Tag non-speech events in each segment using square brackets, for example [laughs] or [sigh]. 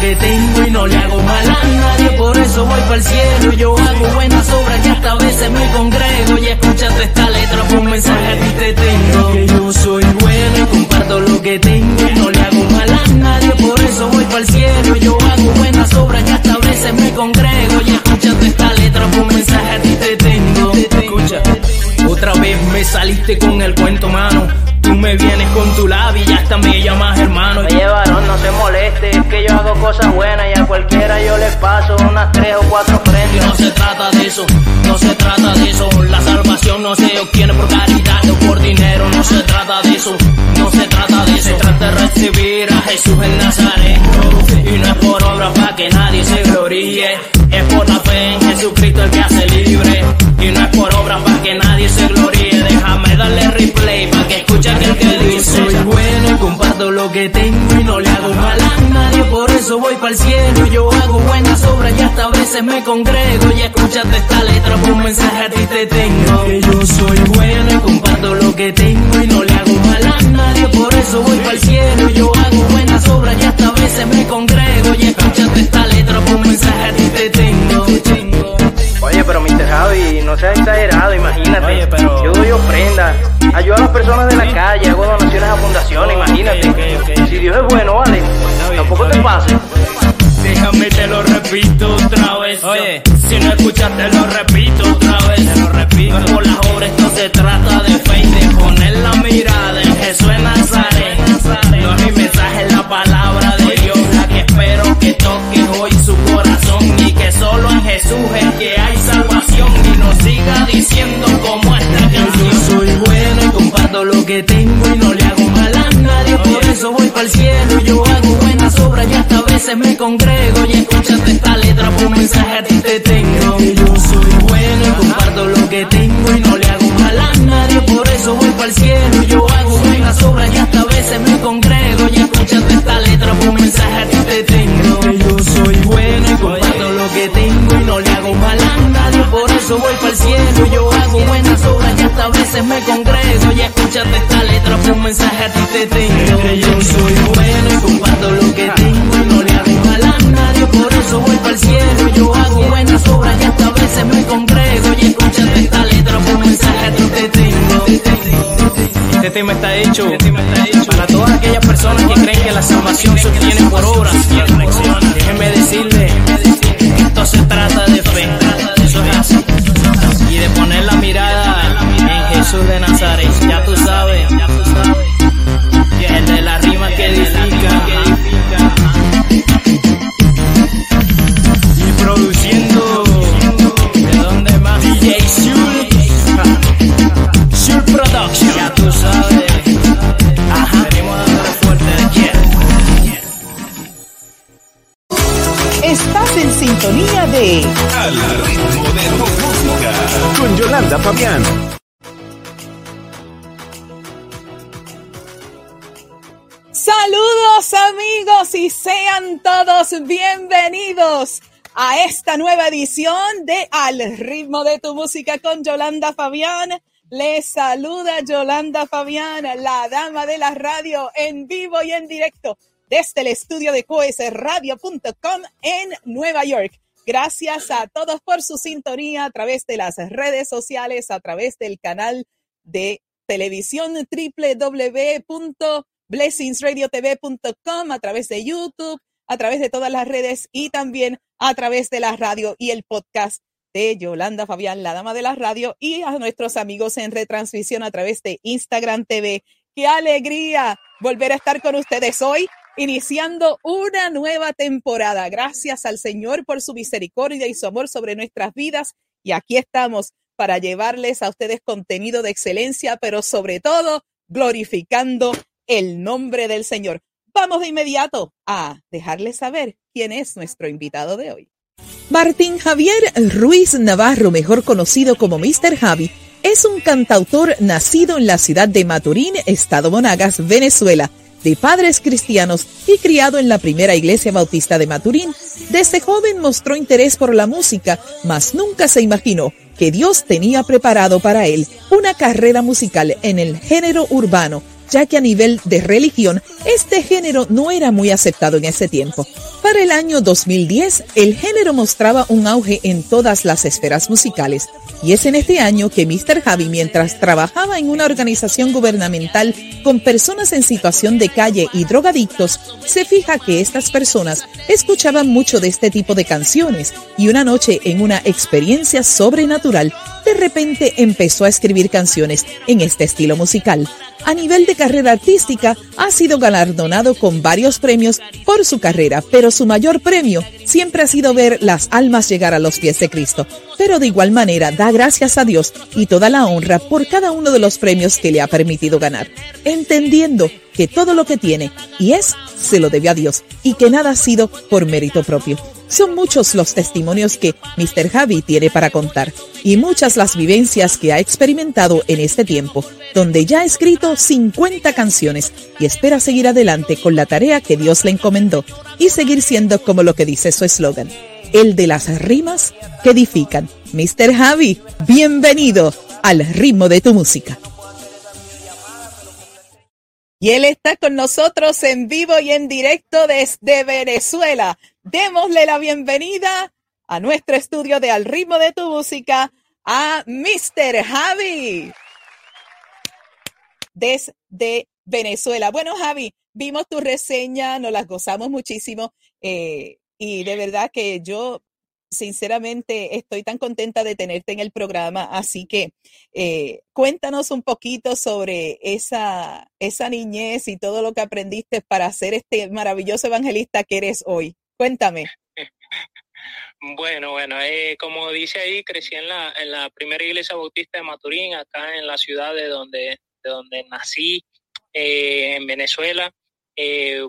Que tengo y no le hago mal a nadie, por eso voy para el cielo. Yo hago buenas obras y hasta a veces me congrego y escúchate esta letra, un mensaje a ti te tengo. Que yo soy bueno y comparto lo que tengo y no le hago mal a nadie, por eso voy para el cielo. Yo hago buenas obras y hasta a veces me congrego y otra vez me saliste con el cuento, mano. Tú me vienes con tu labio y hasta me llamas hermano. Oye, varón, no se moleste, es que yo hago cosas buenas y a cualquiera yo les paso unas tres o cuatro prendas. no se trata de eso, no se trata de eso. La salvación no se obtiene por caridad o por dinero. No se trata de eso, no se trata de eso. Se trata de recibir a Jesús en Nazaret. Y no es por obra para que nadie se gloríe. Lo que tengo y no le hago mal a nadie. Por eso voy para el cielo. Yo hago buenas obras y hasta a veces me congrego. Y escúchate esta letra, por un mensaje a ti te tengo. Que yo soy bueno y comparto lo que tengo y no le hago mal a nadie. Por eso voy para el cielo. Yo hago buenas obras y hasta a veces me congrego. Y escúchate esta letra, un mensaje a ti te tengo. Te. Javi, no seas exagerado, imagínate. Oye, pero- Yo doy ofrenda, ayudo a las personas de la calle, hago donaciones a fundaciones, imagínate. ok, ok. Si Dios es bueno, vale, tampoco te pases. Déjame te lo repito otra vez. Oye, si no escuchaste lo repito otra vez. Te lo repito. Por las obras, esto se trata de fe y de poner la mirada en Jesús en Nazaret. No es mi mensaje, es la palabra veces me congrego y escúchate esta letra, por mensaje a ti te tengo. Que yo soy bueno y comparto lo que tengo y no le hago mal a nadie, por eso voy para el cielo. Yo hago buenas obras y hasta a veces me congrego y escúchate esta letra, por mensaje a ti te tengo. Que yo soy bueno y comparto lo que tengo y no le hago mal a nadie, por eso voy para el cielo. Yo hago buenas obras y hasta a veces me congrego y escúchate esta letra, por mensaje a ti te tengo. Que yo soy bueno y comparto lo que tengo Este tema está hecho para todas aquellas personas que creen que la salvación se obtiene por obras. Déjenme decirle, esto se trata de sean todos bienvenidos a esta nueva edición de Al ritmo de tu música con Yolanda Fabián. Les saluda Yolanda Fabián, la dama de la radio en vivo y en directo desde el estudio de coesradio.com en Nueva York. Gracias a todos por su sintonía a través de las redes sociales, a través del canal de televisión www blessingsradiotv.com, a través de YouTube, a través de todas las redes y también a través de la radio y el podcast de Yolanda Fabián, la dama de la radio, y a nuestros amigos en retransmisión a través de Instagram TV. ¡Qué alegría volver a estar con ustedes hoy! Iniciando una nueva temporada. Gracias al Señor por su misericordia y su amor sobre nuestras vidas. Y aquí estamos para llevarles a ustedes contenido de excelencia, pero sobre todo glorificando el nombre del Señor. Vamos de inmediato a dejarles saber quién es nuestro invitado de hoy. Martín Javier Ruiz Navarro, mejor conocido como Mr. Javi, es un cantautor nacido en la ciudad de Maturín, Estado Monagas, Venezuela, de padres cristianos y criado en la primera iglesia bautista de Maturín. Desde joven mostró interés por la música, mas nunca se imaginó que Dios tenía preparado para él una carrera musical en el género urbano, ya que a nivel de religión este género no era muy aceptado en ese tiempo. Para el año 2010, el género mostraba un auge en todas las esferas musicales, y es en este año que Mr. Javi, mientras trabajaba en una organización gubernamental con personas en situación de calle y drogadictos, se fija que estas personas escuchaban mucho de este tipo de canciones, y una noche en una experiencia sobrenatural, de repente empezó a escribir canciones en este estilo musical. A nivel de carrera artística, ha sido galardonado con varios premios por su carrera, pero su mayor premio siempre ha sido ver las almas llegar a los pies de Cristo. Pero de igual manera da gracias a Dios y toda la honra por cada uno de los premios que le ha permitido ganar, entendiendo que todo lo que tiene y es se lo debe a Dios y que nada ha sido por mérito propio. Son muchos los testimonios que Mr. Javi tiene para contar y muchas las vivencias que ha experimentado en este tiempo, donde ya ha escrito 50 canciones y espera seguir adelante con la tarea que Dios le encomendó y seguir siendo como lo que dice su eslogan, el de las rimas que edifican. Mr. Javi, bienvenido al ritmo de tu música. Y él está con nosotros en vivo y en directo desde Venezuela. Démosle la bienvenida a nuestro estudio de Al ritmo de tu música a Mr. Javi desde Venezuela. Bueno, Javi, vimos tu reseña, nos las gozamos muchísimo eh, y de verdad que yo sinceramente estoy tan contenta de tenerte en el programa, así que eh, cuéntanos un poquito sobre esa, esa niñez y todo lo que aprendiste para ser este maravilloso evangelista que eres hoy. Cuéntame. [laughs] Bueno, bueno, eh, como dice ahí, crecí en la, en la primera iglesia bautista de Maturín, acá en la ciudad de donde, de donde nací, eh, en Venezuela. Eh,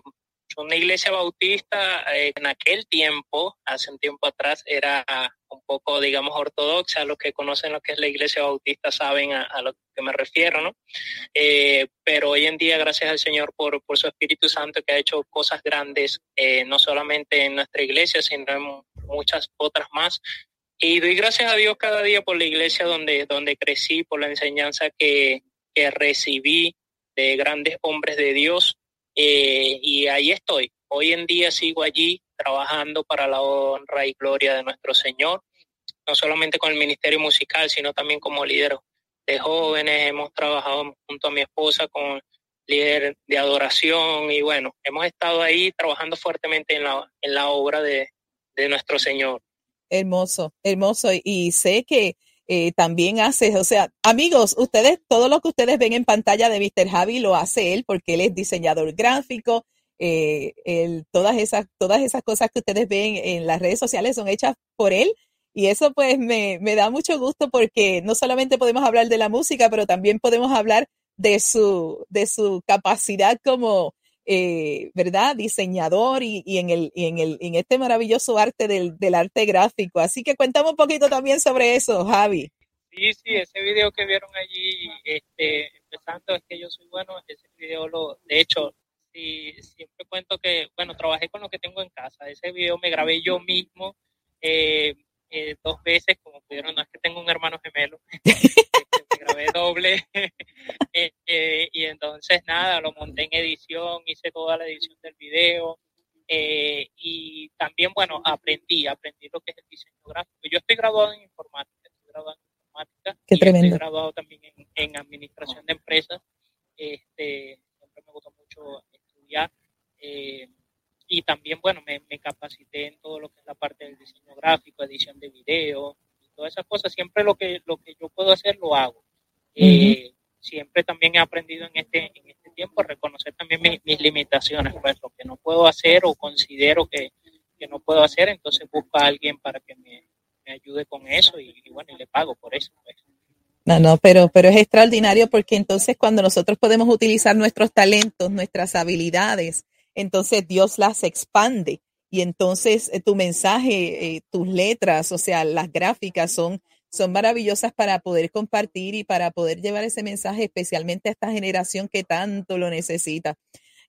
una iglesia bautista eh, en aquel tiempo, hace un tiempo atrás, era un poco, digamos, ortodoxa. Los que conocen lo que es la iglesia bautista saben a, lo que me refiero, ¿no? Eh, pero hoy en día, gracias al Señor por, por su Espíritu Santo que ha hecho cosas grandes, eh, no solamente en nuestra iglesia, sino en muchas otras más. Y doy gracias a Dios cada día por la iglesia donde, donde crecí, por la enseñanza que, que recibí de grandes hombres de Dios eh, y ahí estoy. Hoy en día sigo allí trabajando para la honra y gloria de nuestro Señor, no solamente con el ministerio musical, sino también como líder de jóvenes. Hemos trabajado junto a mi esposa con líder de adoración y bueno, hemos estado ahí trabajando fuertemente en la, en la obra de, de nuestro Señor. Hermoso, hermoso. Y sé que eh, también hace, o sea, amigos, ustedes, todo lo que ustedes ven en pantalla de Mr. Javi lo hace él porque él es diseñador gráfico. Eh, todas, esas, todas esas cosas que ustedes ven en las redes sociales son hechas por él. Y eso pues me, me da mucho gusto porque no solamente podemos hablar de la música, pero también podemos hablar de su, de su capacidad como eh, ¿verdad? Diseñador y, en, el, en, el, en este maravilloso arte del, del, arte gráfico. Así que cuéntame un poquito también sobre eso, Javi. Sí, sí, ese video que vieron allí, este, empezando es que yo soy bueno, ese video lo, de hecho, sí, siempre cuento que, bueno, trabajé con lo que tengo en casa. Ese video me grabé yo mismo eh, eh, dos veces, como pudieron, no es que tengo un hermano gemelo, [laughs] me grabé doble. Eh, eh, y entonces nada, lo monté en edición, hice toda la edición del video. Eh, y también, bueno, aprendí, aprendí lo que es el diseño gráfico. Yo estoy graduado en informática, estoy graduado en informática. Qué tremendo. Estoy graduado también en, administración de empresas. Este, siempre me gustó mucho estudiar. y también, bueno, me, me, capacité en todo lo que es la parte del diseño gráfico, edición de video, y todas esas cosas. Siempre lo que, lo que yo puedo hacer, lo hago. eh, siempre también he aprendido en este, en este tiempo a reconocer también mis, mis limitaciones, pues lo que no puedo hacer o considero que, que no puedo hacer, entonces busco a alguien para que me, me ayude con eso y, y, bueno, y le pago por eso. Pues. No, no, pero, pero es extraordinario porque entonces cuando nosotros podemos utilizar nuestros talentos, nuestras habilidades, entonces Dios las expande y entonces eh, tu mensaje, eh, tus letras, o sea, las gráficas son, son maravillosas para poder compartir y para poder llevar ese mensaje especialmente a esta generación que tanto lo necesita.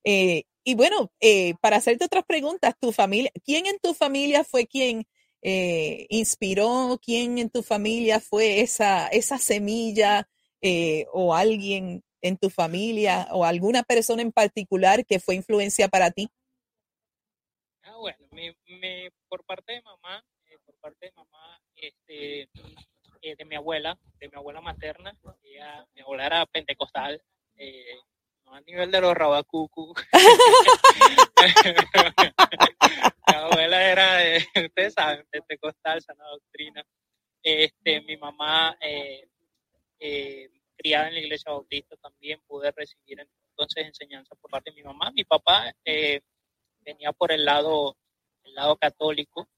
Eh, y bueno, eh, para hacerte otras preguntas, tu familia, ¿quién en tu familia fue quien eh, inspiró? ¿Quién en tu familia fue esa, esa semilla o alguien en tu familia o alguna persona en particular que fue influencia para ti? Ah, bueno, por parte de mamá, por parte de mamá, este, eh, de mi abuela, de mi abuela materna, mi abuela era pentecostal, eh, no a nivel de los rabacucu. [laughs] mi abuela era, de, ustedes saben, pentecostal, sana doctrina. Este, mi mamá, eh, criada en la iglesia bautista, también pude recibir entonces enseñanza por parte de mi mamá. Mi papá venía por el lado, el lado católico,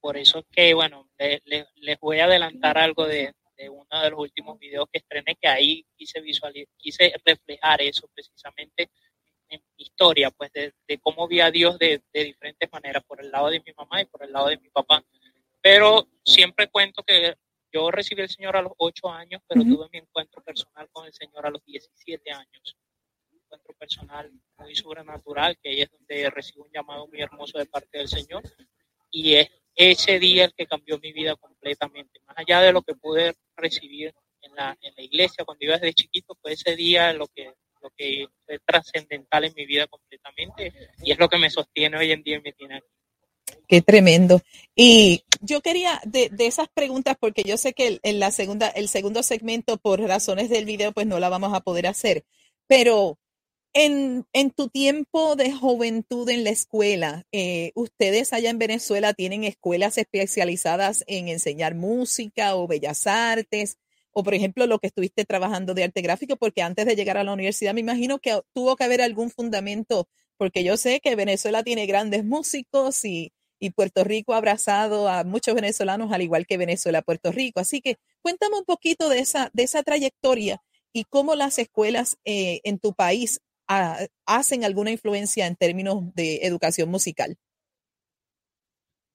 por eso es que, bueno, le, le, les voy a adelantar algo de, de, uno de los últimos videos que estrené, que ahí quise visualizar, quise reflejar eso precisamente en mi historia, pues de, de cómo vi a Dios de, de, diferentes maneras, por el lado de mi mamá y por el lado de mi papá. Pero siempre cuento que yo recibí al Señor a los ocho años, pero uh -huh. tuve mi encuentro personal con el Señor a los 17 años. Un encuentro personal muy sobrenatural, que ahí es donde recibo un llamado muy hermoso de parte del Señor. Y es ese día el que cambió mi vida completamente. Más allá de lo que pude recibir en la, en la iglesia cuando iba desde chiquito, fue ese día lo que, lo que fue trascendental en mi vida completamente y es lo que me sostiene hoy en día y me tiene aquí. Qué tremendo. Y yo quería de, de, esas preguntas, porque yo sé que en la segunda, el segundo segmento, por razones del video, pues no la vamos a poder hacer. Pero en, en tu tiempo de juventud en la escuela, eh, ¿ustedes allá en Venezuela tienen escuelas especializadas en enseñar música o bellas artes? O, por ejemplo, lo que estuviste trabajando de arte gráfico, porque antes de llegar a la universidad me imagino que tuvo que haber algún fundamento, porque yo sé que Venezuela tiene grandes músicos y, y Puerto Rico ha abrazado a muchos venezolanos, al igual que Venezuela, Puerto Rico. Así que cuéntame un poquito de esa, de esa trayectoria y cómo las escuelas eh, en tu país a, hacen alguna influencia en términos de educación musical.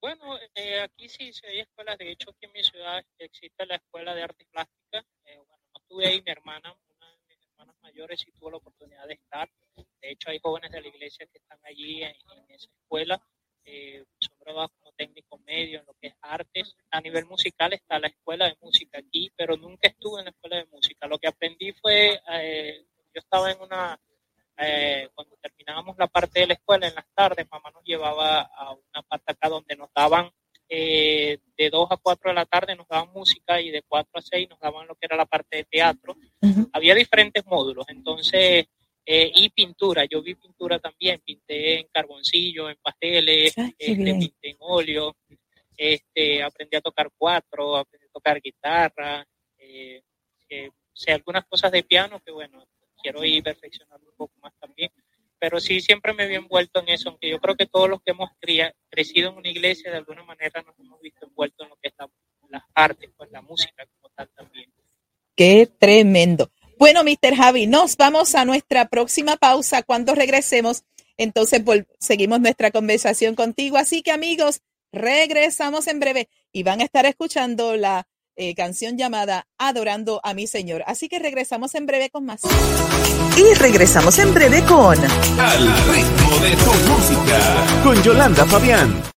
Bueno, eh, aquí sí, sí hay escuelas. De hecho, aquí en mi ciudad existe la Escuela de Artes Plásticas. Eh, bueno, no estuve ahí, mi hermana, una de mis hermanas mayores, sí tuvo la oportunidad de estar. De hecho, hay jóvenes de la iglesia que están allí en, en esa escuela. Eh, son graduados como técnico medio en lo que es artes. A nivel musical está la escuela de música aquí, pero nunca estuve en la escuela de música. Lo que aprendí fue, eh, yo estaba en una, eh, cuando terminábamos la parte de la escuela en las tardes, mamá nos llevaba a una parte acá donde nos daban eh, de 2 a 4 de la tarde nos daban música y de 4 a 6 nos daban lo que era la parte de teatro. Uh -huh. Había diferentes módulos, entonces eh, y pintura, yo vi pintura también, pinté en carboncillo, en pasteles, ah, este, pinté en óleo, este, aprendí a tocar cuatro, aprendí a tocar guitarra, eh, eh, sé algunas cosas de piano que bueno, quiero ir perfeccionando un poco más también, pero sí siempre me había envuelto en eso, aunque yo creo que todos los que hemos crecido en una iglesia de alguna manera nos hemos visto envueltos en lo que es la, las artes, pues la música como tal también. Qué tremendo. Bueno, Mr. Javi, nos vamos a nuestra próxima pausa. Cuando regresemos, entonces seguimos nuestra conversación contigo. Así que amigos, regresamos en breve y van a estar escuchando la eh, canción llamada Adorando a mi Señor. Así que regresamos en breve con más. Y regresamos en breve con Al ritmo de tu música con Yolanda Fabián.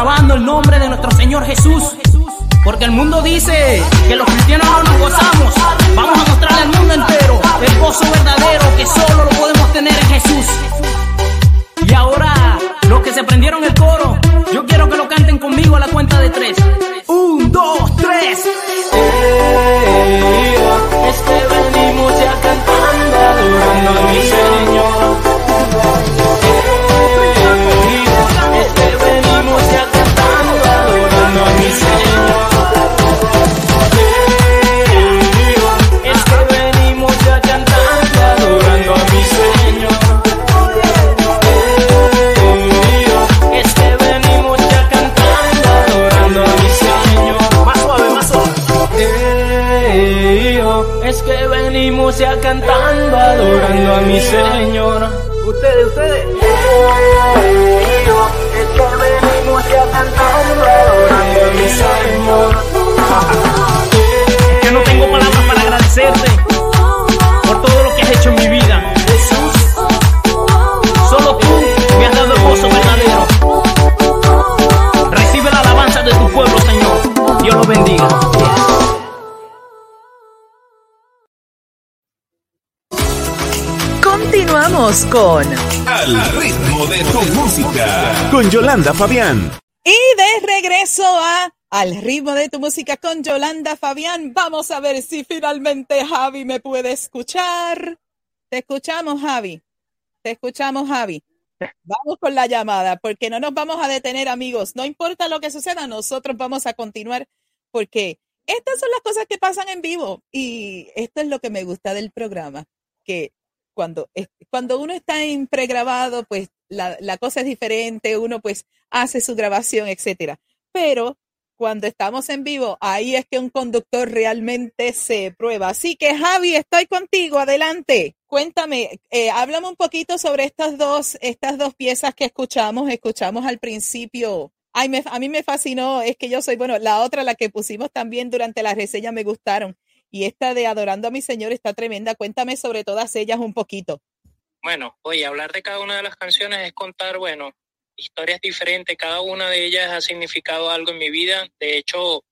Alabando el nombre de nuestro Señor Jesús. Porque el mundo dice que los cristianos no nos gozamos. Vamos a mostrarle al mundo entero el gozo verdadero que solo lo podemos tener en Jesús. Y ahora, los que se prendieron el coro, yo quiero que lo canten conmigo a la cuenta de tres. Ya cantando, adorando a mi Señor. Con Al ritmo de tu música. Con Yolanda Fabián. Y de regreso a Al ritmo de tu música con Yolanda Fabián. Vamos a ver si finalmente Javi me puede escuchar. Te escuchamos, Javi. Te escuchamos, Javi. Vamos con la llamada, porque no nos vamos a detener, amigos. No importa lo que suceda, nosotros vamos a continuar, porque estas son las cosas que pasan en vivo. Y esto es lo que me gusta del programa, que cuando, cuando uno está en pregrabado, pues la, la cosa es diferente, uno pues hace su grabación, etcétera. Pero cuando estamos en vivo, ahí es que un conductor realmente se prueba. Así que Javi, estoy contigo, adelante. Cuéntame, eh, háblame un poquito sobre estas dos, estas dos piezas que escuchamos. Escuchamos al principio. Ay, me- a mí me fascinó, es que yo soy, bueno, la otra, la que pusimos también durante la reseña, me gustaron. Y esta de Adorando a mi Señor está tremenda. Cuéntame sobre todas ellas un poquito. Bueno, oye, hablar de cada una de las canciones es contar, bueno, historias diferentes. Cada una de ellas ha significado algo en mi vida. De hecho,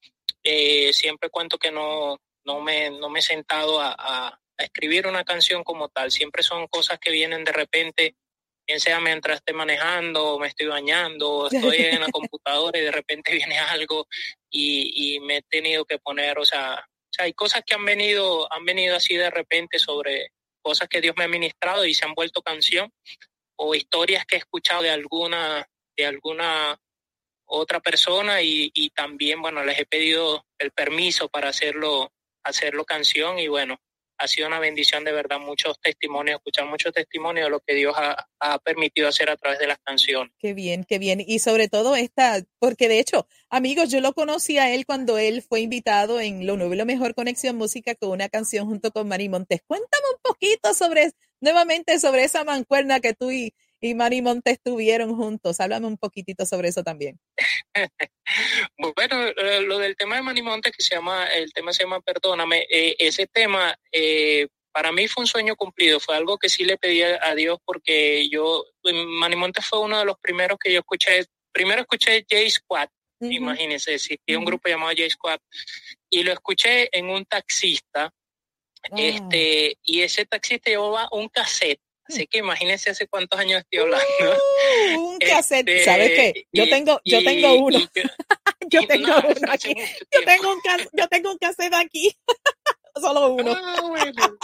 eh, siempre cuento que no, no, me, no me he sentado a, a- a escribir una canción como tal. Siempre son cosas que vienen de repente bien sea mientras esté manejando, me estoy bañando, estoy en la [laughs] computadora y de repente [laughs] viene algo y, y me he tenido que poner, o sea, o sea, hay cosas que han venido, han venido así de repente sobre cosas que Dios me ha ministrado y se han vuelto canción o historias que he escuchado de alguna, de alguna otra persona y, y también, bueno, les he pedido el permiso para hacerlo, hacerlo canción y bueno, ha sido una bendición de verdad, muchos testimonios, escuchar muchos testimonios de lo que Dios ha, ha, permitido hacer a través de las canciones. Qué bien, qué bien. Y sobre todo esta, porque de hecho, amigos, yo lo conocí a él cuando él fue invitado en Lo Nuevo y Lo Mejor Conexión Música con una canción junto con Mari Montes. Cuéntame un poquito sobre, nuevamente, sobre esa mancuerna que tú y, y Mari Montes tuvieron juntos. Háblame un poquitito sobre eso también. [laughs] bueno, eh, lo del tema de Mani Montes, que se llama, el tema se llama Perdóname, eh, ese tema eh, para mí fue un sueño cumplido, fue algo que sí le pedí a Dios porque yo, Mani Montes fue uno de los primeros que yo escuché, primero escuché J Squad, uh -huh. imagínense, existía uh -huh. un grupo llamado J Squad, y lo escuché en un taxista, oh. este, y ese taxista llevaba un cassette Así que imagínense hace cuántos años estoy hablando. Uh, un cassette, este, ¿sabes qué? Yo y, tengo, yo tengo uno. Y, yo [laughs] tengo no, uno aquí. Yo tengo, un yo tengo un cassette aquí. [laughs] Solo uno. Ah, bueno.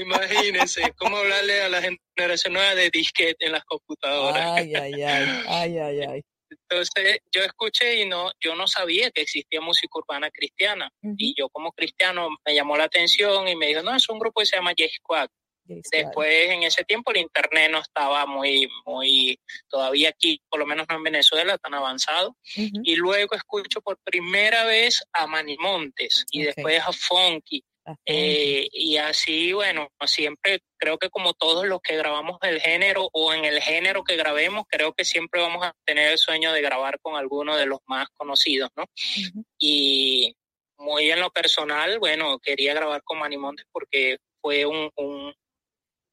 Imagínense cómo hablarle a la generación nueva de disquete en las computadoras. Ay, ay, ay, ay, ay, ay. Entonces yo escuché y no, yo no sabía que existía música urbana cristiana. Uh -huh. Y yo como cristiano me llamó la atención y me dijo, no, es un grupo que se llama J Squad. Después, en ese tiempo, el internet no estaba muy, muy, todavía aquí, por lo menos no en Venezuela, tan avanzado. Uh -huh. Y luego escucho por primera vez a Manimontes y okay. después a Funky. Uh -huh. eh, y así, bueno, siempre creo que como todos los que grabamos del género o en el género que grabemos, creo que siempre vamos a tener el sueño de grabar con alguno de los más conocidos, ¿no? Uh -huh. Y muy en lo personal, bueno, quería grabar con Manimontes porque fue un, un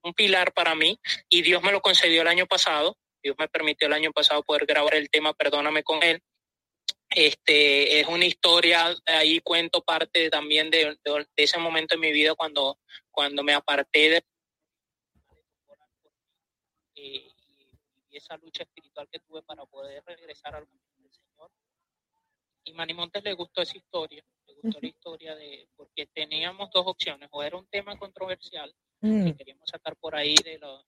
un pilar para mí y Dios me lo concedió el año pasado. Dios me permitió el año pasado poder grabar el tema Perdóname con él. Este es una historia, ahí cuento parte también de, de, de ese momento en mi vida cuando, cuando me aparté de y, y esa lucha espiritual que tuve para poder regresar al del Señor. Y Manny Montes le gustó esa historia, le gustó la historia de, porque teníamos dos opciones, o era un tema controversial, mm. que queríamos sacar por ahí de los,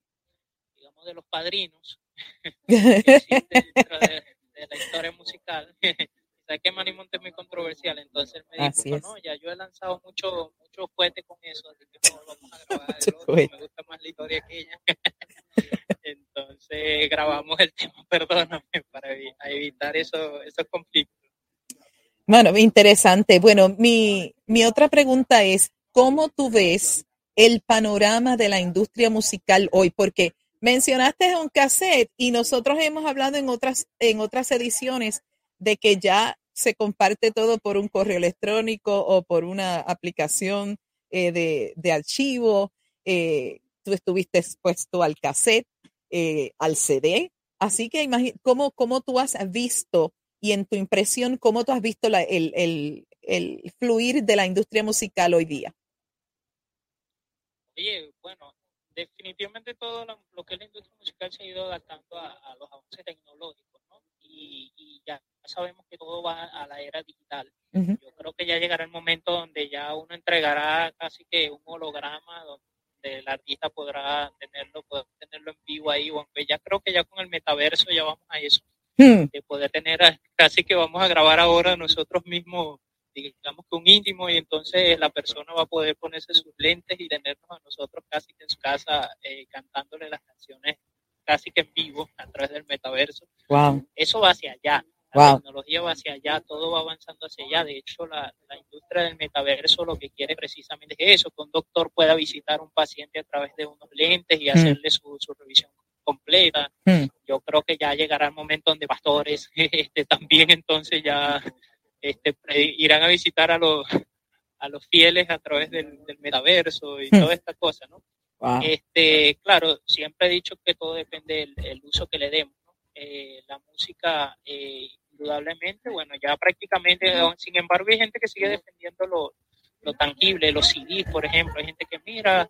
digamos, de los padrinos [laughs] [laughs] dentro de, de, la historia musical. [laughs] Sabes que Manny Monte es muy controversial, entonces él me dijo, no, ya yo he lanzado mucho, mucho fuerte con eso, así que no, vamos a grabar el otro, me gusta más la historia que ella. entonces grabamos el tema, perdóname, para evitar eso, esos conflictos. Bueno, interesante. Bueno, mi, mi otra pregunta es, ¿cómo tú ves el panorama de la industria musical hoy? Porque mencionaste un cassette y nosotros hemos hablado en otras, en otras ediciones de que ya se comparte todo por un correo electrónico o por una aplicación eh, de, de, archivo. Eh, tú estuviste expuesto al cassette, eh, al CD. Así que ¿cómo, ¿cómo tú has visto y en tu impresión, cómo tú has visto el, el, el fluir de la industria musical hoy día? Oye, bueno, definitivamente todo lo, lo, que es la industria musical se ha ido adaptando a, a los avances tecnológicos, ¿no? Y, y, ya sabemos que todo va a la era digital. Uh -huh. Yo creo que ya llegará el momento donde ya uno entregará casi que un holograma donde el artista podrá tenerlo, poder tenerlo en vivo ahí, o aunque ya creo que ya con el metaverso ya vamos a eso, uh-huh. de poder tener casi que vamos a grabar ahora nosotros mismos digamos que un íntimo y entonces la persona va a poder ponerse sus lentes y tenernos a nosotros casi que en su casa eh, cantándole las canciones casi que en vivo a través del metaverso. Wow. Eso va hacia allá. La wow. tecnología va hacia allá, todo va avanzando hacia allá. De hecho, la, la, industria del metaverso lo que quiere precisamente es eso, que un doctor pueda visitar a un paciente a través de unos lentes y hacerle mm. su, su, revisión completa. Mm. Yo creo que ya llegará el momento donde pastores [laughs] este, también entonces ya este, irán a visitar a los, a los fieles a través del, del metaverso y toda esta cosa, ¿no? Wow. Este, claro, siempre he dicho que todo depende del, del uso que le demos. ¿no? Eh, la música, eh, indudablemente, bueno, ya prácticamente, sin embargo, hay gente que sigue defendiendo lo, lo tangible, los CDs, por ejemplo. Hay gente que mira,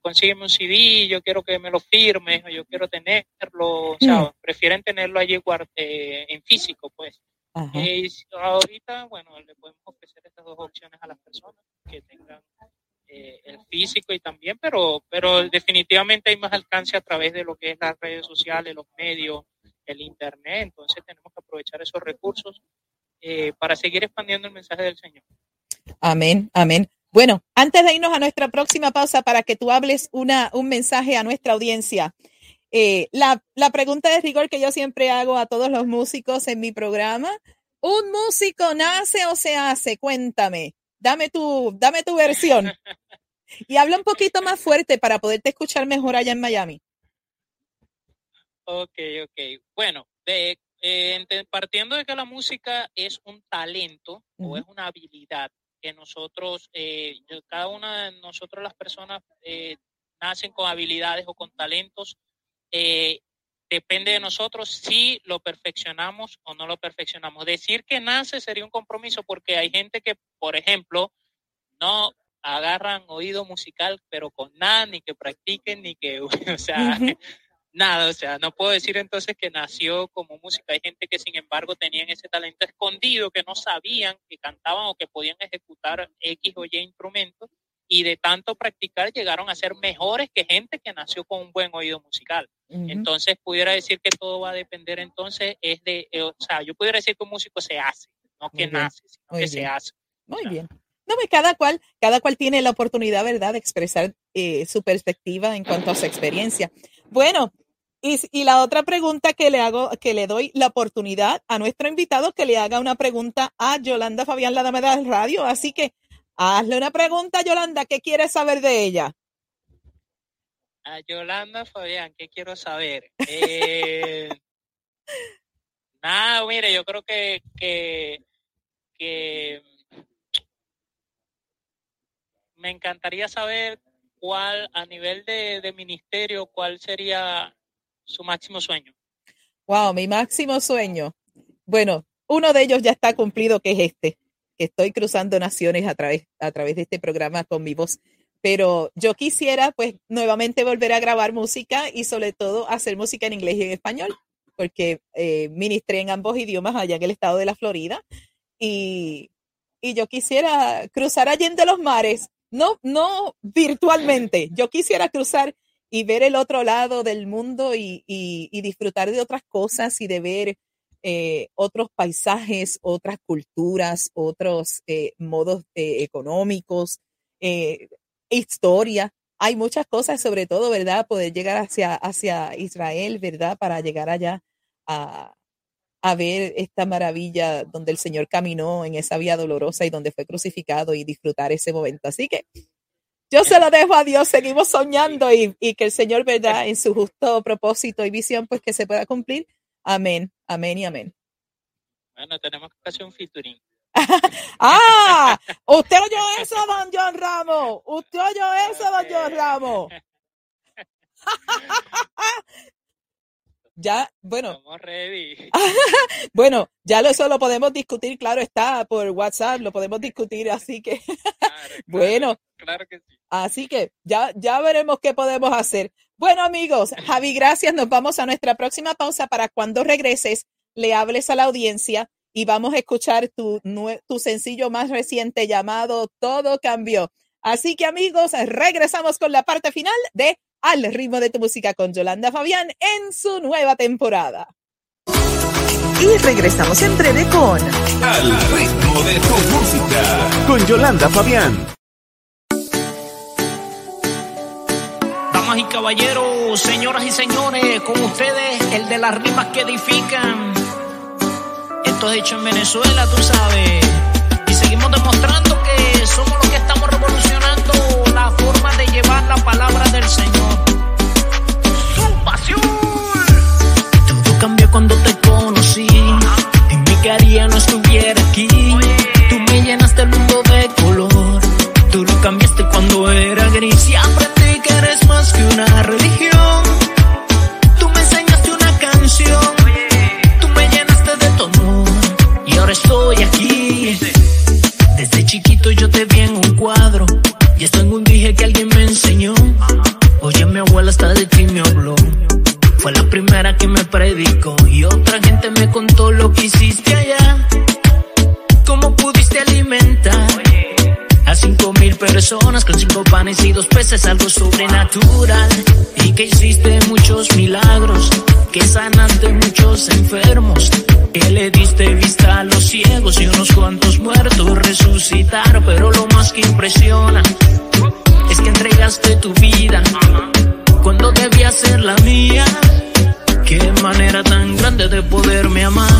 consígueme un CD, yo quiero que me lo firmes, o yo quiero tenerlo, o sea, prefieren tenerlo allí eh, en físico, pues. Eh, ahorita, bueno, le podemos ofrecer estas dos opciones a las personas que tengan eh, el físico y también, pero, pero definitivamente hay más alcance a través de lo que es las redes sociales, los medios, el internet, entonces tenemos que aprovechar esos recursos eh, para seguir expandiendo el mensaje del Señor. Amén, amén. Bueno, antes de irnos a nuestra próxima pausa para que tú hables una, un mensaje a nuestra audiencia, eh, la, la pregunta de rigor que yo siempre hago a todos los músicos en mi programa, ¿un músico nace o se hace? Cuéntame, dame tu, dame tu versión. Y habla un poquito más fuerte para poderte escuchar mejor allá en Miami. Ok, ok. Bueno, de, eh, partiendo de que la música es un talento o es una habilidad que nosotros, eh, cada una de nosotros las personas eh, nacen con habilidades o con talentos, eh, depende de nosotros si lo perfeccionamos o no lo perfeccionamos. Decir que nace sería un compromiso porque hay gente que, por ejemplo, no agarran oído musical, pero con nada, ni que practiquen, ni que, [laughs] o sea, nada, o sea, no puedo decir entonces que nació como música. Hay gente que sin embargo tenían ese talento escondido, que no sabían que cantaban o que podían ejecutar X o Y instrumentos y de tanto practicar llegaron a ser mejores que gente que nació con un buen oído musical. Entonces pudiera decir que todo va a depender entonces es de, eh, o sea, yo pudiera decir que un músico se hace, no que nace, sino muy que se bien. hace. Muy bien. No, cada cual, cada cual tiene la oportunidad, ¿verdad?, de expresar eh, su perspectiva en cuanto a su experiencia. Bueno, y, y la otra pregunta que le hago, que le doy la oportunidad a nuestro invitado que le haga una pregunta a Yolanda Fabián, la dama del radio. Así que hazle una pregunta, Yolanda, ¿qué quieres saber de ella? A Yolanda Fabián, ¿qué quiero saber? Eh, [laughs] nada, mire, yo creo que, que, que me encantaría saber cuál, a nivel de, de ministerio, cuál sería su máximo sueño. Wow, mi máximo sueño. Bueno, uno de ellos ya está cumplido, que es este, que estoy cruzando naciones a través, a través de este programa con mi voz. Pero yo quisiera, pues, nuevamente volver a grabar música y sobre todo hacer música en inglés y en español, porque eh, ministré en ambos idiomas allá en el estado de la Florida. Y, y yo quisiera cruzar allende los mares, no, no virtualmente, yo quisiera cruzar y ver el otro lado del mundo y, y- y disfrutar de otras cosas y de ver eh, otros paisajes, otras culturas, otros eh, modos eh, económicos, eh, historia. Hay muchas cosas, sobre todo, ¿verdad? Poder llegar hacia, hacia Israel, ¿verdad? Para llegar allá a, a ver esta maravilla donde el Señor caminó en esa vía dolorosa y donde fue crucificado y disfrutar ese momento. Así que yo se lo dejo a Dios, seguimos soñando y, y que el Señor, ¿verdad? En su justo propósito y visión, pues que se pueda cumplir. Amén, amén y amén. Bueno, tenemos que hacer un featuring. [laughs] ¡Ah! Usted oyó eso, don John Ramos. Usted oyó eso, don John Ramos. [laughs] Ya, bueno, Estamos ready. [laughs] bueno, ya lo, eso lo podemos discutir, claro está, por WhatsApp, lo podemos discutir, así que, Claro, claro, bueno, Claro que sí. Así que ya, ya veremos qué podemos hacer. Bueno, amigos, Javi, gracias. Nos vamos a nuestra próxima pausa para cuando regreses, le hables a la audiencia y vamos a escuchar tu, tu sencillo más reciente llamado Todo Cambió. Así que, amigos, regresamos con la parte final de Al ritmo de tu música con Yolanda Fabián en su nueva temporada. Y regresamos en breve con Al ritmo de tu música. Con Yolanda Fabián. Damas y caballeros, señoras y señores, con ustedes el de las rimas que edifican. Esto es hecho en Venezuela, tú sabes. Y seguimos demostrando que somos los que estamos revolucionando la forma de llevar la palabra del Señor. ¡Su pasión! Todo cambió cuando te conocí. En mi quería no estuviera aquí. Tú me llenaste el que una religión. Tú me enseñaste una canción, tú me llenaste de tu amor y ahora estoy aquí. Desde chiquito yo te vi en un cuadro y esto en un dije que alguien me enseñó. Oye, mi abuela hasta de ti me habló. Fue la primera que me predicó y otra gente me contó lo que hiciste allá. Cómo pudiste alimentar a cinco mil personas que cinco panes y dos peces? Algo sobrenatural. Y que hiciste muchos milagros, que sanaste muchos enfermos, que le diste vista a los ciegos y unos cuantos muertos resucitaron. Pero lo más que impresiona es que entregaste tu vida cuando debía ser la mía. Qué manera tan grande de poderme amar.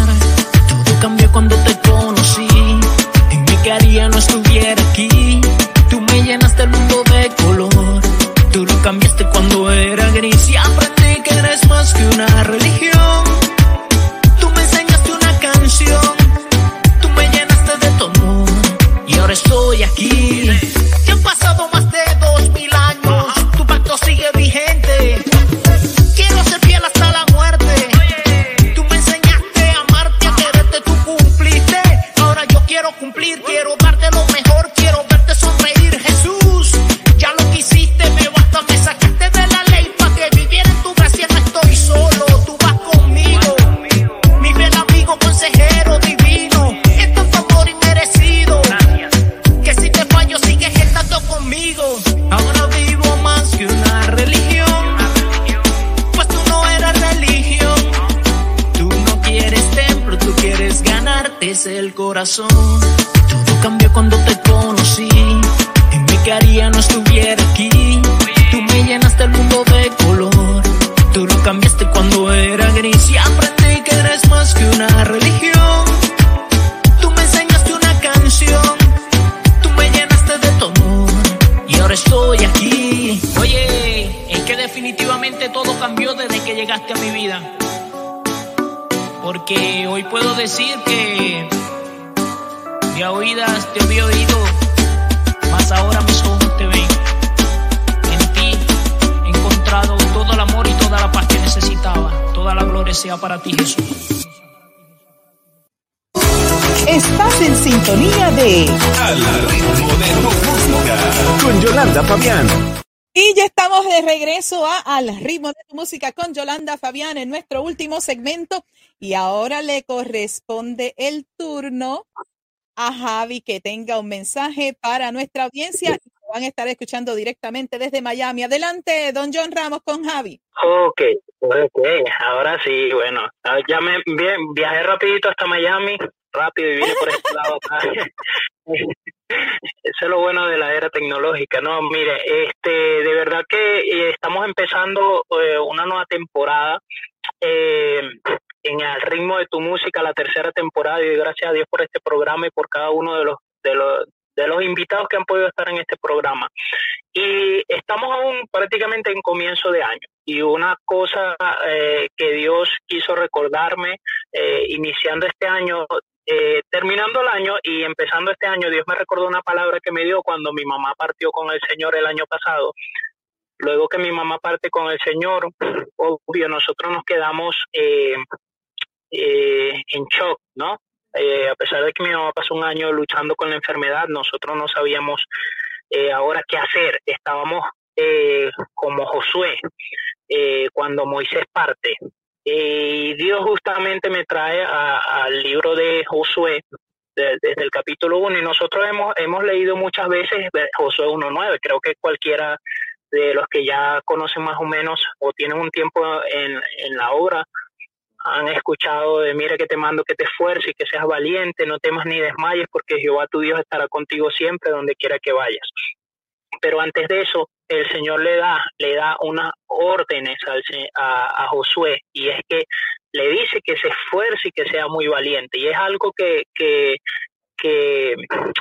Llegaste a mi vida. Porque hoy puedo decir que de oídas te había oído, mas ahora mis ojos te ven. En ti he encontrado todo el amor y toda la paz que necesitaba. Toda la gloria sea para ti, Jesús. Estás en sintonía de Al ritmo de tu música. Con Yolanda Fabián. Y ya estamos de regreso a Al ritmo de tu música con Yolanda Fabián en nuestro último segmento. Y ahora le corresponde el turno a Javi que tenga un mensaje para nuestra audiencia. Van a estar escuchando directamente desde Miami. Adelante, don John Ramos con Javi. Ok, ok, ahora sí, bueno, ah, ya me bien, viajé rapidito hasta Miami, rápido y vine por este lado. [laughs] Eso es lo bueno de la era tecnológica, ¿no? Mire, este, de verdad que eh, estamos empezando eh, una nueva temporada eh, en el ritmo de tu música, la tercera temporada, y gracias a Dios por este programa y por cada uno de los, de los, de los invitados que han podido estar en este programa. Y estamos aún prácticamente en comienzo de año. Y una cosa eh, que Dios quiso recordarme, iniciando este año, eh, terminando el año y empezando este año, Dios me recordó una palabra que me dio cuando mi mamá partió con el Señor el año pasado. Luego que mi mamá parte con el Señor, obvio, nosotros nos quedamos eh, eh, en shock, ¿no? A pesar de que mi mamá pasó un año luchando con la enfermedad, nosotros no sabíamos ahora qué hacer. Estábamos como Josué cuando Moisés parte. Y Dios justamente me trae al libro de Josué de- desde el capítulo 1 y nosotros hemos, hemos leído muchas veces Josué 1.9. Creo que cualquiera de los que ya conocen más o menos o tienen un tiempo en, en la obra han escuchado de mira que te mando que te esfuerces y que seas valiente, no temas ni desmayes, porque Jehová tu Dios estará contigo siempre donde quiera que vayas. Pero antes de eso, el Señor le da, le da unas órdenes al a, Josué, y es que le dice que se esfuerce y que sea muy valiente. Y es algo que, que, que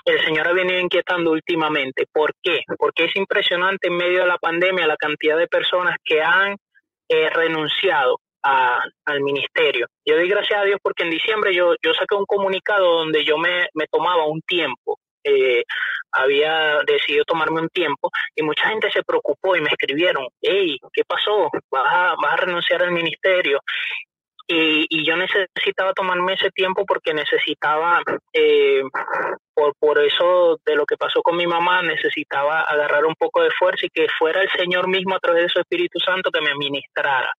el Señor ha venido inquietando últimamente. ¿Por qué? Porque es impresionante en medio de la pandemia la cantidad de personas que han eh, renunciado a- al ministerio. Yo doy gracias a Dios porque en diciembre yo, yo saqué un comunicado donde yo me, me tomaba un tiempo. eh, había decidido tomarme un tiempo y mucha gente se preocupó y me escribieron, hey, ¿qué pasó? ¿Vas a, vas a renunciar al ministerio? Y, y yo necesitaba tomarme ese tiempo porque necesitaba, eh, por, por eso de lo que pasó con mi mamá, necesitaba agarrar un poco de fuerza y que fuera el Señor mismo a través de su Espíritu Santo que me ministrara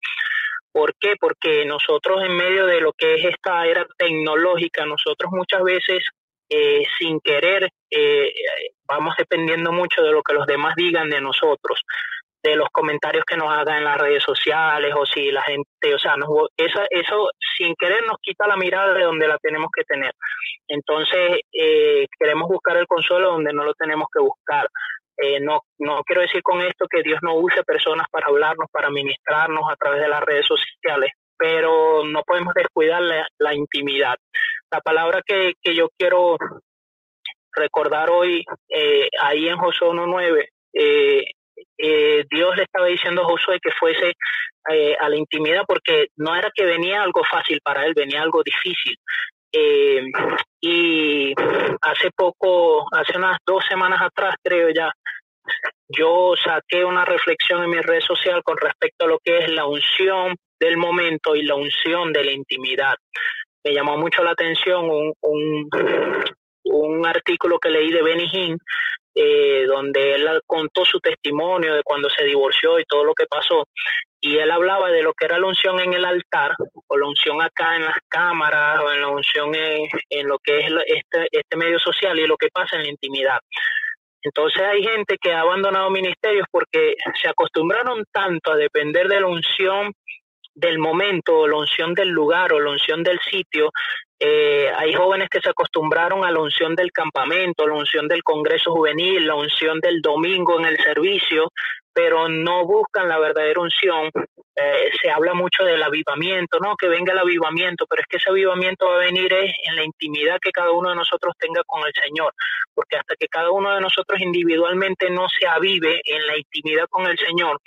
¿Por qué? Porque nosotros en medio de lo que es esta era tecnológica, nosotros muchas veces eh, sin querer eh, vamos dependiendo mucho de lo que los demás digan de nosotros de los comentarios que nos hagan en las redes sociales o si la gente, o sea, nos, eso, eso sin querer nos quita la mirada de donde la tenemos que tener. Entonces, eh, queremos buscar el consuelo donde no lo tenemos que buscar. Eh, no, no quiero decir con esto que Dios no use personas para hablarnos, para ministrarnos a través de las redes sociales, pero no podemos descuidar la, intimidad. La palabra que, que, yo quiero recordar hoy, eh, ahí en Josué 1.9, eh, eh, Dios le estaba diciendo a Josué que fuese eh, a la intimidad porque no era que venía algo fácil para él, venía algo difícil. Y hace poco, hace unas dos semanas atrás creo ya, yo saqué una reflexión en mi red social con respecto a lo que es la unción del momento y la unción de la intimidad. Me llamó mucho la atención un, un, un artículo que leí de Benny Hinn eh, donde él contó su testimonio de cuando se divorció y todo lo que pasó. Y él hablaba de lo que era la unción en el altar, o la unción acá en las cámaras, o en la unción en, en lo que es este, este medio social y lo que pasa en la intimidad. Entonces hay gente que ha abandonado ministerios porque se acostumbraron tanto a depender de la unción del momento, o la unción del lugar o la unción del sitio, eh, hay jóvenes que se acostumbraron a la unción del campamento, la unción del Congreso Juvenil, la unción del domingo en el servicio, pero no buscan la verdadera unción. Eh, se habla mucho del avivamiento, ¿no? Que venga el avivamiento, pero es que ese avivamiento va a venir en la intimidad que cada uno de nosotros tenga con el Señor, porque hasta que cada uno de nosotros individualmente no se avive en la intimidad con el Señor,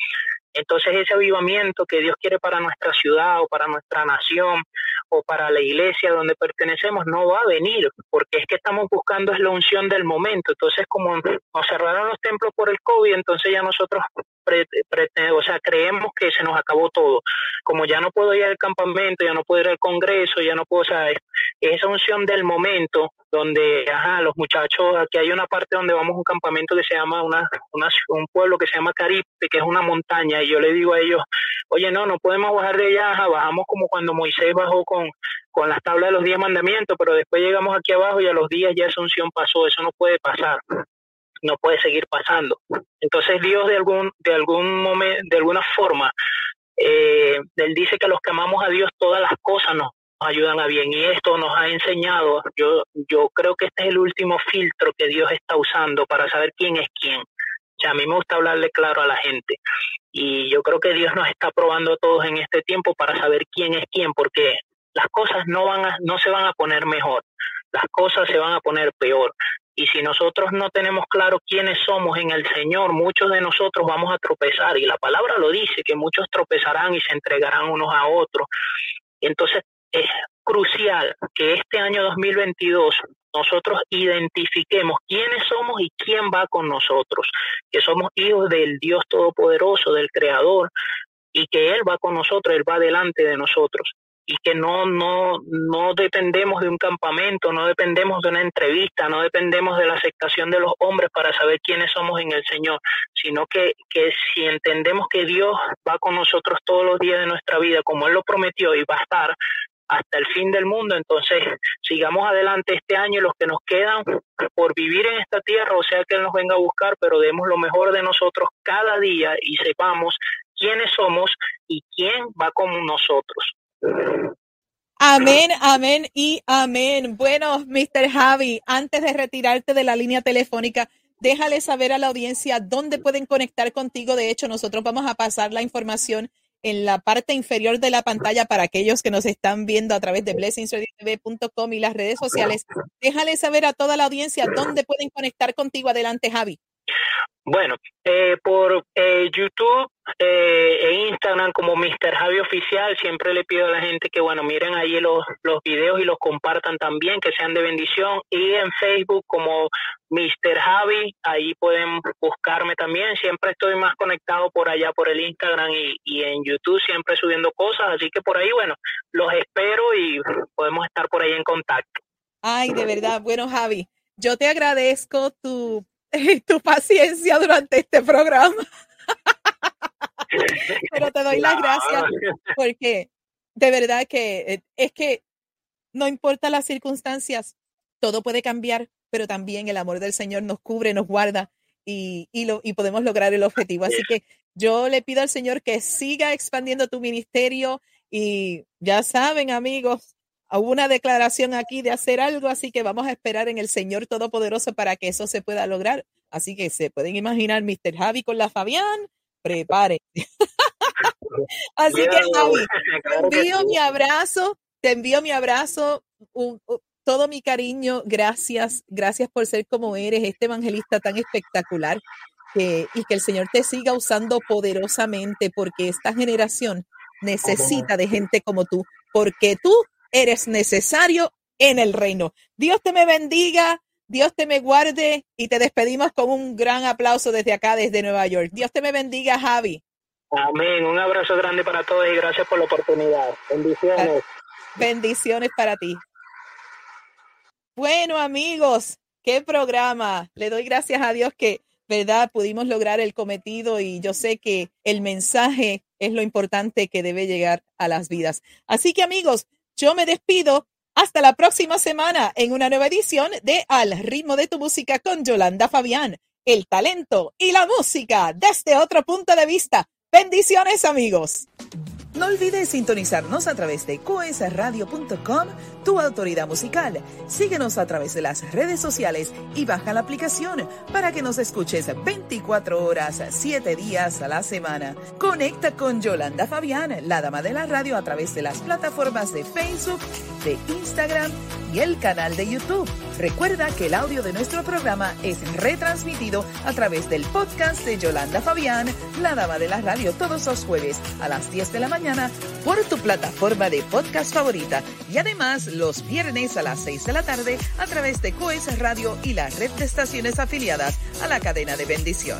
entonces ese avivamiento que Dios quiere para nuestra ciudad o para nuestra nación o para la iglesia donde pertenecemos no va a venir, porque es que estamos buscando es la unción del momento. Entonces como nos cerraron los templos por el COVID, entonces ya nosotros o sea, creemos que se nos acabó todo. Como ya no puedo ir al campamento, ya no puedo ir al congreso, ya no puedo, o sea, esa unción del momento donde, ajá, los muchachos, aquí hay una parte donde vamos a un campamento que se llama, una, una, un pueblo que se llama Caribe, que es una montaña, y yo le digo a ellos, oye, no, no podemos bajar de allá, bajamos como cuando Moisés bajó con, con las tablas de los diez mandamientos, pero después llegamos aquí abajo y a los días ya esa unción pasó, eso no puede pasar no puede seguir pasando. Entonces Dios de algún, de algún momento, de alguna forma, eh, él dice que los que amamos a Dios todas las cosas nos ayudan a bien y esto nos ha enseñado, yo, yo creo que este es el último filtro que Dios está usando para saber quién es quién. O sea, a mí me gusta hablarle claro a la gente y yo creo que Dios nos está probando a todos en este tiempo para saber quién es quién, porque las cosas no van a, no se van a poner mejor, las cosas se van a poner peor. Y si nosotros no tenemos claro quiénes somos en el Señor, muchos de nosotros vamos a tropezar. Y la palabra lo dice, que muchos tropezarán y se entregarán unos a otros. Entonces es crucial que este año 2022 nosotros identifiquemos quiénes somos y quién va con nosotros, que somos hijos del Dios Todopoderoso, del Creador, y que Él va con nosotros, Él va delante de nosotros y que no, no, no dependemos de un campamento, no dependemos de una entrevista, no dependemos de la aceptación de los hombres para saber quiénes somos en el Señor, sino que, que si entendemos que Dios va con nosotros todos los días de nuestra vida, como Él lo prometió y va a estar hasta el fin del mundo, entonces sigamos adelante este año los que nos quedan por vivir en esta tierra, o sea que Él nos venga a buscar, pero demos lo mejor de nosotros cada día y sepamos quiénes somos y quién va con nosotros. Amén, amén y amén. Bueno, Mr. Javi, antes de retirarte de la línea telefónica, déjale saber a la audiencia dónde pueden conectar contigo. De hecho, nosotros vamos a pasar la información en la parte inferior de la pantalla para aquellos que nos están viendo a través de blessingsradiotv.com y las redes sociales. Déjale saber a toda la audiencia dónde pueden conectar contigo. Adelante, Javi. Bueno, eh, por eh, YouTube eh, e Instagram como Mr. Javi Oficial, siempre le pido a la gente que, bueno, miren ahí los, los videos y los compartan también, que sean de bendición. Y en Facebook como Mr. Javi, ahí pueden buscarme también. Siempre estoy más conectado por allá, por el Instagram y, y en YouTube, siempre subiendo cosas. Así que por ahí, bueno, los espero y podemos estar por ahí en contacto. Ay, de verdad. Bueno, Javi, yo te agradezco tu [laughs] tu paciencia durante este programa. [laughs] Pero te doy las gracias porque de verdad que eh, es que no importa las circunstancias, todo puede cambiar, pero también el amor del Señor nos cubre, nos guarda y, y, lo, y podemos lograr el objetivo. Así que yo le pido al Señor que siga expandiendo tu ministerio y ya saben, amigos, hubo una declaración aquí de hacer algo, así que vamos a esperar en el Señor Todopoderoso para que eso se pueda lograr. Así que se pueden imaginar Mr. Javi con la Fabián, prepare. así que Javi, [laughs] te envío mi abrazo, te envío mi abrazo, un, un, todo mi cariño, gracias, gracias por ser como eres, este evangelista tan espectacular. Que, y que el Señor te siga usando poderosamente porque esta generación necesita de gente como tú, porque tú eres necesario en el reino. Dios te me bendiga, Dios te me guarde y te despedimos con un gran aplauso desde acá, desde Nueva York. Dios te me bendiga, Javi. Amén. Un abrazo grande para todos y gracias por la oportunidad. Bendiciones. Bendiciones para ti. Bueno, amigos, qué programa. Le doy gracias a Dios que, ¿verdad? Pudimos lograr el cometido y yo sé que el mensaje es lo importante que debe llegar a las vidas. Así que, amigos, yo me despido. Hasta la próxima semana en una nueva edición de Al ritmo de tu música con Yolanda Fabián. El talento y la música desde otro punto de vista. Bendiciones amigos. No olvides sintonizarnos a través de coesradio.com, tu autoridad musical. Síguenos a través de las redes sociales y baja la aplicación para que nos escuches 24 horas, 7 días a la semana. Conecta con Yolanda Fabián, la dama de la radio, a través de las plataformas de Facebook, de Instagram y el canal de YouTube. Recuerda que el audio de nuestro programa es retransmitido a través del podcast de Yolanda Fabián, la dama de la radio, todos los jueves a las 10 de la por tu plataforma de podcast favorita y además los viernes a las 6 de la tarde a través de Coes Radio y la red de estaciones afiliadas a la cadena de bendición.